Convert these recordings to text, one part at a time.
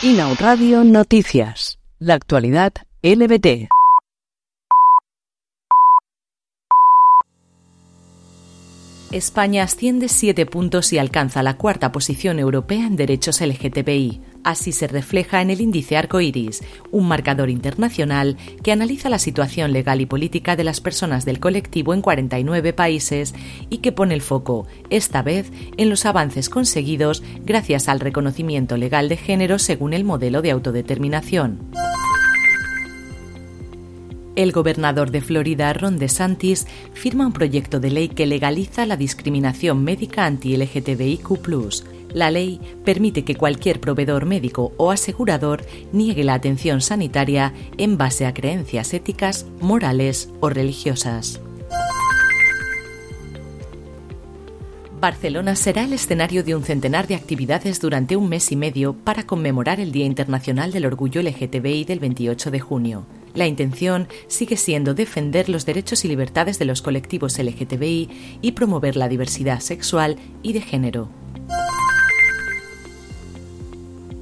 Inau Radio Noticias. La actualidad LBT. España asciende siete puntos y alcanza la cuarta posición europea en derechos LGTBI. Así se refleja en el índice Arcoiris, un marcador internacional que analiza la situación legal y política de las personas del colectivo en 49 países y que pone el foco, esta vez, en los avances conseguidos gracias al reconocimiento legal de género según el modelo de autodeterminación. El gobernador de Florida, Ron DeSantis, firma un proyecto de ley que legaliza la discriminación médica anti-LGTBIQ. La ley permite que cualquier proveedor médico o asegurador niegue la atención sanitaria en base a creencias éticas, morales o religiosas. Barcelona será el escenario de un centenar de actividades durante un mes y medio para conmemorar el Día Internacional del Orgullo LGTBI del 28 de junio. La intención sigue siendo defender los derechos y libertades de los colectivos LGTBI y promover la diversidad sexual y de género.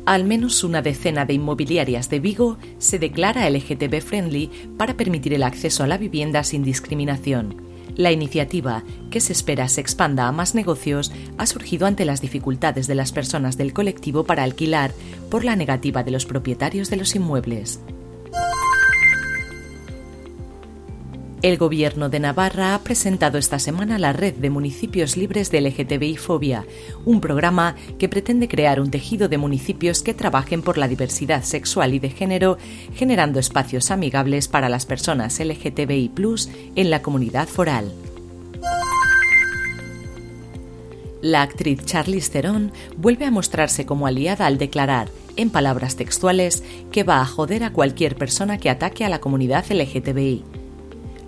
Al menos una decena de inmobiliarias de Vigo se declara LGTB friendly para permitir el acceso a la vivienda sin discriminación. La iniciativa, que se espera se expanda a más negocios, ha surgido ante las dificultades de las personas del colectivo para alquilar por la negativa de los propietarios de los inmuebles. El Gobierno de Navarra ha presentado esta semana la Red de Municipios Libres de LGTBI Fobia, un programa que pretende crear un tejido de municipios que trabajen por la diversidad sexual y de género, generando espacios amigables para las personas LGTBI en la comunidad foral. La actriz Charlize Theron vuelve a mostrarse como aliada al declarar, en palabras textuales, que va a joder a cualquier persona que ataque a la comunidad LGTBI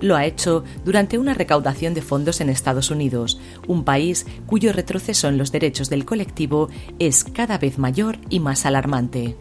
lo ha hecho durante una recaudación de fondos en Estados Unidos, un país cuyo retroceso en los derechos del colectivo es cada vez mayor y más alarmante.